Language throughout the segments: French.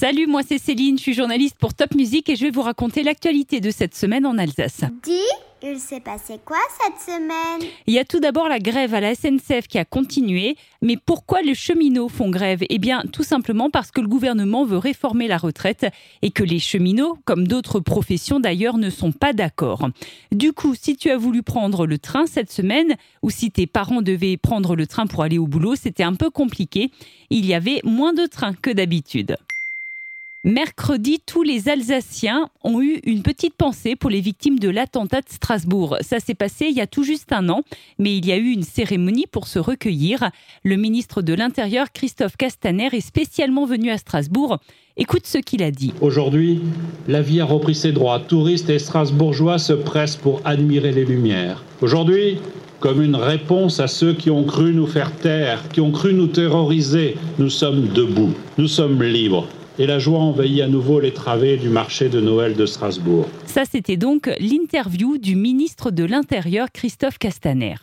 Salut, moi c'est Céline, je suis journaliste pour Top Music et je vais vous raconter l'actualité de cette semaine en Alsace. Dis, il s'est passé quoi cette semaine? Il y a tout d'abord la grève à la SNCF qui a continué, mais pourquoi les cheminots font grève? Eh bien, tout simplement parce que le gouvernement veut réformer la retraite et que les cheminots, comme d'autres professions d'ailleurs, ne sont pas d'accord. Du coup, si tu as voulu prendre le train cette semaine, ou si tes parents devaient prendre le train pour aller au boulot, c'était un peu compliqué. Il y avait moins de trains que d'habitude. Mercredi, tous les Alsaciens ont eu une petite pensée pour les victimes de l'attentat de Strasbourg. Ça s'est passé il y a tout juste un an, mais il y a eu une cérémonie pour se recueillir. Le ministre de l'Intérieur, Christophe Castaner, est spécialement venu à Strasbourg. Écoute ce qu'il a dit. Aujourd'hui, la vie a repris ses droits. Touristes et Strasbourgeois se pressent pour admirer les Lumières. Aujourd'hui, comme une réponse à ceux qui ont cru nous faire taire, qui ont cru nous terroriser, nous sommes debout, nous sommes libres et la joie envahit à nouveau les travées du marché de Noël de Strasbourg. Ça, c'était donc l'interview du ministre de l'Intérieur, Christophe Castaner.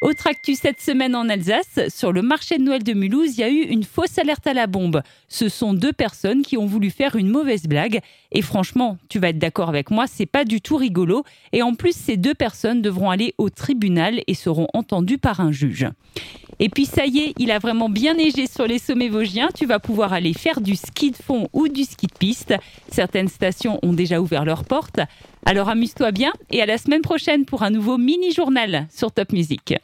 Autre actu cette semaine en Alsace, sur le marché de Noël de Mulhouse, il y a eu une fausse alerte à la bombe. Ce sont deux personnes qui ont voulu faire une mauvaise blague. Et franchement, tu vas être d'accord avec moi, c'est pas du tout rigolo. Et en plus, ces deux personnes devront aller au tribunal et seront entendues par un juge. Et puis ça y est, il a vraiment bien neigé sur les sommets vosgiens. Tu vas pouvoir aller faire du ski de fond ou du ski de piste. Certaines stations ont déjà ouvert leurs portes. Alors amuse-toi bien et à la semaine prochaine pour un nouveau mini-journal sur Top Music.